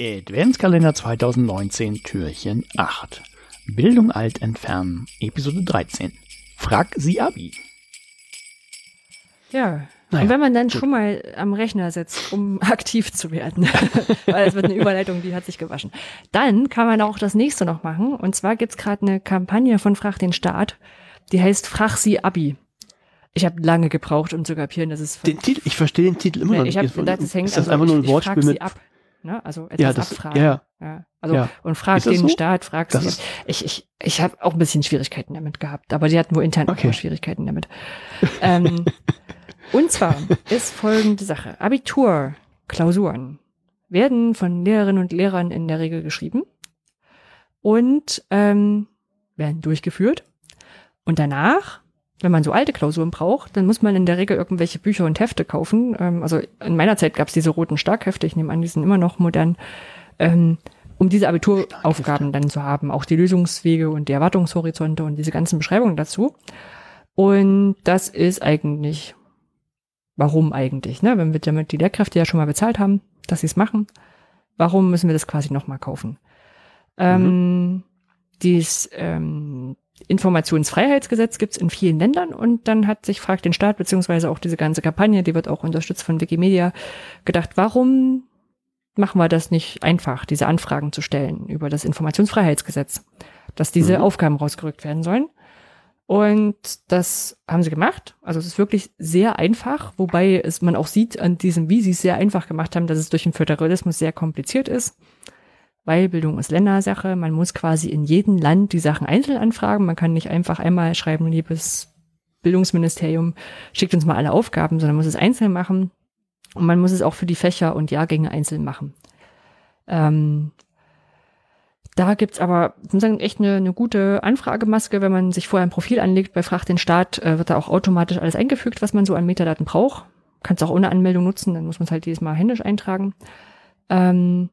Adventskalender 2019, Türchen 8. Bildung alt entfernen, Episode 13. Frag sie Abi. Ja. Naja, und wenn man dann gut. schon mal am Rechner sitzt, um aktiv zu werden, weil es wird eine Überleitung, die hat sich gewaschen, dann kann man auch das nächste noch machen. Und zwar gibt's gerade eine Kampagne von Frag den Staat, die heißt Frag sie Abi. Ich habe lange gebraucht, um zu kapieren, dass es. Den Titel, ich verstehe den Titel immer noch nicht. Ich hab, das, das hängt, ist das also einfach nur ein Wortspiel mit. Ab. Ne? Also etwas ja, das, abfragen. Ja, ja. Also ja. und frag den so? Staat, frag sie. Ich, ich, ich habe auch ein bisschen Schwierigkeiten damit gehabt, aber die hatten wohl intern okay. auch Schwierigkeiten damit. ähm, und zwar ist folgende Sache. Abitur, Klausuren werden von Lehrerinnen und Lehrern in der Regel geschrieben und ähm, werden durchgeführt. Und danach wenn man so alte Klausuren braucht, dann muss man in der Regel irgendwelche Bücher und Hefte kaufen. Ähm, also in meiner Zeit gab es diese roten Starkhefte, ich nehme an, die sind immer noch modern, ähm, um diese Abituraufgaben dann zu haben, auch die Lösungswege und die Erwartungshorizonte und diese ganzen Beschreibungen dazu. Und das ist eigentlich, warum eigentlich, ne? wenn wir damit die Lehrkräfte ja schon mal bezahlt haben, dass sie es machen, warum müssen wir das quasi nochmal kaufen? Ähm, mhm. dies, ähm, Informationsfreiheitsgesetz gibt es in vielen Ländern und dann hat sich fragt den Staat beziehungsweise auch diese ganze Kampagne, die wird auch unterstützt von Wikimedia, gedacht, warum machen wir das nicht einfach, diese Anfragen zu stellen über das Informationsfreiheitsgesetz, dass diese mhm. Aufgaben rausgerückt werden sollen. Und das haben sie gemacht. Also es ist wirklich sehr einfach, wobei es man auch sieht an diesem, wie sie es sehr einfach gemacht haben, dass es durch den Föderalismus sehr kompliziert ist weil Bildung ist Ländersache. Man muss quasi in jedem Land die Sachen einzeln anfragen. Man kann nicht einfach einmal schreiben, liebes Bildungsministerium, schickt uns mal alle Aufgaben, sondern muss es einzeln machen. Und man muss es auch für die Fächer und Jahrgänge einzeln machen. Ähm, da gibt's aber sozusagen echt eine, eine gute Anfragemaske. Wenn man sich vorher ein Profil anlegt bei Frag den Staat, äh, wird da auch automatisch alles eingefügt, was man so an Metadaten braucht. Kannst auch ohne Anmeldung nutzen, dann muss man es halt jedes Mal händisch eintragen. Ähm,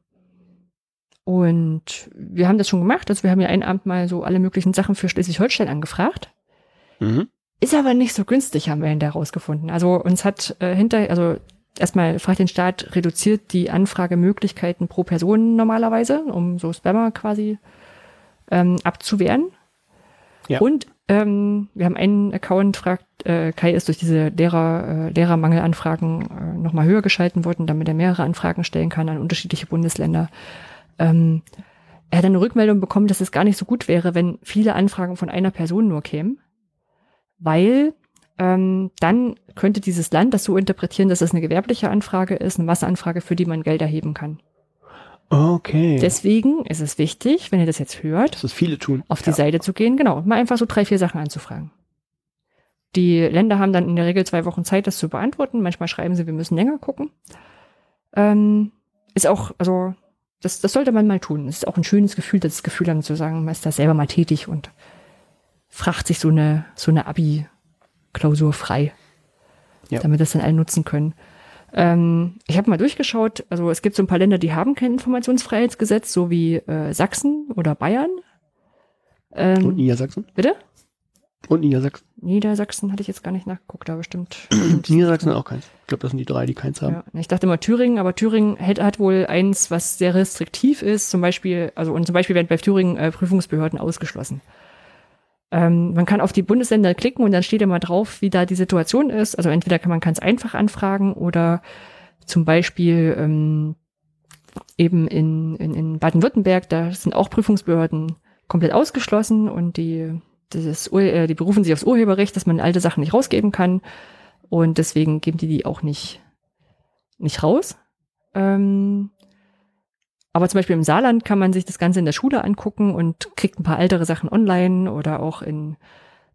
und wir haben das schon gemacht. Also wir haben ja einen Abend mal so alle möglichen Sachen für Schleswig-Holstein angefragt. Mhm. Ist aber nicht so günstig, haben wir hinterher herausgefunden. Also uns hat äh, hinter, also erstmal fragt den Staat, reduziert die Anfragemöglichkeiten pro Person normalerweise, um so Spammer quasi ähm, abzuwehren. Ja. Und ähm, wir haben einen Account, fragt, äh, Kai ist durch diese Lehrer, äh, Lehrermangelanfragen äh, nochmal höher geschalten worden, damit er mehrere Anfragen stellen kann an unterschiedliche Bundesländer ähm, er hat eine Rückmeldung bekommen, dass es gar nicht so gut wäre, wenn viele Anfragen von einer Person nur kämen, weil ähm, dann könnte dieses Land das so interpretieren, dass es eine gewerbliche Anfrage ist, eine Masseanfrage, für die man Geld erheben kann. Okay. Deswegen ist es wichtig, wenn ihr das jetzt hört, dass es viele tun, auf die ja. Seite zu gehen, genau, mal einfach so drei, vier Sachen anzufragen. Die Länder haben dann in der Regel zwei Wochen Zeit, das zu beantworten. Manchmal schreiben sie, wir müssen länger gucken. Ähm, ist auch, also das, das sollte man mal tun. Es ist auch ein schönes Gefühl, das Gefühl haben zu sagen, man ist da selber mal tätig und fragt sich so eine, so eine Abi-Klausur frei, ja. damit das dann alle nutzen können. Ähm, ich habe mal durchgeschaut, also es gibt so ein paar Länder, die haben kein Informationsfreiheitsgesetz, so wie äh, Sachsen oder Bayern. Ähm, und Niedersachsen? Bitte? Und Niedersachsen. Niedersachsen hatte ich jetzt gar nicht nachgeguckt, da bestimmt. Niedersachsen auch keins. Ich glaube, das sind die drei, die keins haben. Ja, ich dachte immer Thüringen, aber Thüringen hat, hat wohl eins, was sehr restriktiv ist. Zum Beispiel, also und zum Beispiel werden bei Thüringen äh, Prüfungsbehörden ausgeschlossen. Ähm, man kann auf die Bundesländer klicken und dann steht immer drauf, wie da die Situation ist. Also entweder kann man ganz einfach anfragen oder zum Beispiel ähm, eben in, in, in Baden-Württemberg, da sind auch Prüfungsbehörden komplett ausgeschlossen und die das, äh, die berufen sich aufs Urheberrecht, dass man alte Sachen nicht rausgeben kann. Und deswegen geben die die auch nicht, nicht raus. Ähm, aber zum Beispiel im Saarland kann man sich das Ganze in der Schule angucken und kriegt ein paar ältere Sachen online oder auch in,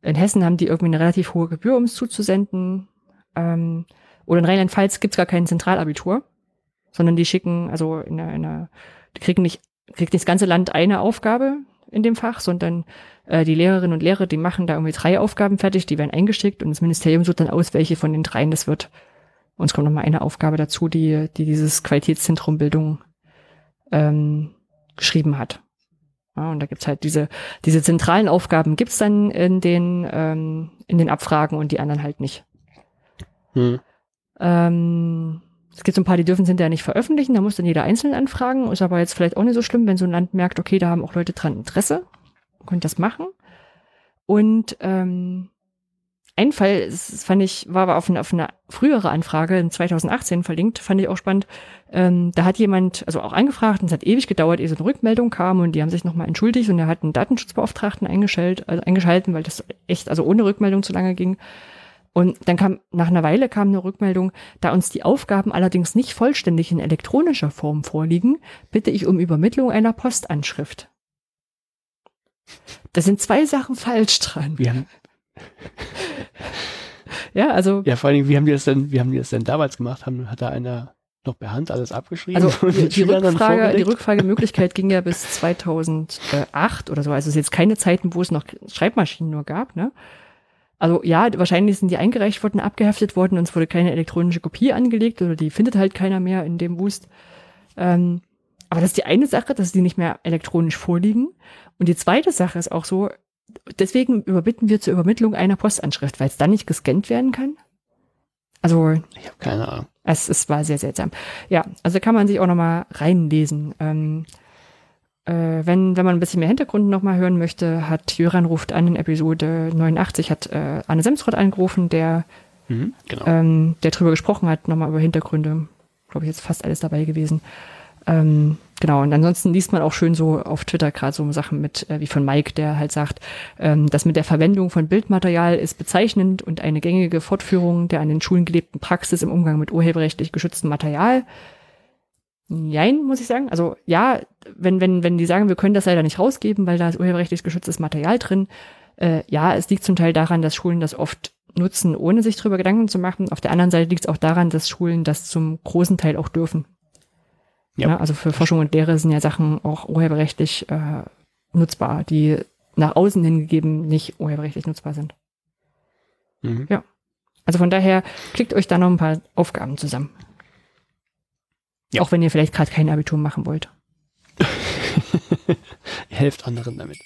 in Hessen haben die irgendwie eine relativ hohe Gebühr, um es zuzusenden. Ähm, oder in Rheinland-Pfalz gibt's gar kein Zentralabitur, sondern die schicken, also in einer die kriegen nicht, kriegt nicht das ganze Land eine Aufgabe in dem Fach, sondern äh, die Lehrerinnen und Lehrer, die machen da irgendwie drei Aufgaben fertig, die werden eingeschickt und das Ministerium sucht dann aus, welche von den dreien das wird. Und es kommt noch mal eine Aufgabe dazu, die, die dieses Qualitätszentrum Bildung ähm, geschrieben hat. Ja, und da gibt's halt diese, diese zentralen Aufgaben gibt's dann in den, ähm, in den Abfragen und die anderen halt nicht. Hm. Ähm, es gibt so ein paar, die dürfen es hinterher nicht veröffentlichen, da muss dann jeder einzeln anfragen. Ist aber jetzt vielleicht auch nicht so schlimm, wenn so ein Land merkt, okay, da haben auch Leute dran Interesse, könnt das machen. Und ähm, ein Fall, das fand ich, war aber auf eine, auf eine frühere Anfrage in 2018 verlinkt, fand ich auch spannend. Ähm, da hat jemand, also auch angefragt, und es hat ewig gedauert, ehe so eine Rückmeldung kam und die haben sich nochmal entschuldigt und er hat einen Datenschutzbeauftragten eingeschaltet, also eingeschalten, weil das echt, also ohne Rückmeldung zu lange ging. Und dann kam, nach einer Weile kam eine Rückmeldung, da uns die Aufgaben allerdings nicht vollständig in elektronischer Form vorliegen, bitte ich um Übermittlung einer Postanschrift. Da sind zwei Sachen falsch dran. Wir haben ja, also. Ja, vor allen Dingen, wie haben die das denn, wie haben die das denn damals gemacht? Haben, hat da einer noch per Hand alles abgeschrieben? Also die, die Rückfrage, die Rückfragemöglichkeit ging ja bis 2008 oder so. Also es ist jetzt keine Zeiten, wo es noch Schreibmaschinen nur gab, ne? Also ja, wahrscheinlich sind die eingereicht worden, abgeheftet worden und es wurde keine elektronische Kopie angelegt oder die findet halt keiner mehr in dem Boost. Ähm, aber das ist die eine Sache, dass die nicht mehr elektronisch vorliegen. Und die zweite Sache ist auch so, deswegen überbitten wir zur Übermittlung einer Postanschrift, weil es dann nicht gescannt werden kann. Also ich habe keine Ahnung. Es, es war sehr seltsam. Ja, also kann man sich auch noch mal reinlesen. Ähm, äh, wenn, wenn man ein bisschen mehr Hintergrund noch mal hören möchte, hat Jöran ruft an in Episode 89, hat äh, Anne Semsrott angerufen, der, mhm, genau. ähm, der drüber gesprochen hat, noch mal über Hintergründe. Glaube ich, jetzt fast alles dabei gewesen. Ähm, genau, und ansonsten liest man auch schön so auf Twitter gerade so Sachen mit, äh, wie von Mike, der halt sagt, ähm, das mit der Verwendung von Bildmaterial ist bezeichnend und eine gängige Fortführung der an den Schulen gelebten Praxis im Umgang mit urheberrechtlich geschütztem Material. Nein, muss ich sagen. Also ja, wenn, wenn, wenn die sagen, wir können das leider nicht rausgeben, weil da ist urheberrechtlich geschütztes Material drin, äh, ja, es liegt zum Teil daran, dass Schulen das oft nutzen, ohne sich darüber Gedanken zu machen. Auf der anderen Seite liegt es auch daran, dass Schulen das zum großen Teil auch dürfen. Ja. ja. also für Forschung und Lehre sind ja Sachen auch urheberrechtlich äh, nutzbar, die nach außen hingegeben nicht urheberrechtlich nutzbar sind. Mhm. Ja. Also von daher klickt euch da noch ein paar Aufgaben zusammen. Ja. Auch wenn ihr vielleicht gerade kein Abitur machen wollt. helft anderen damit.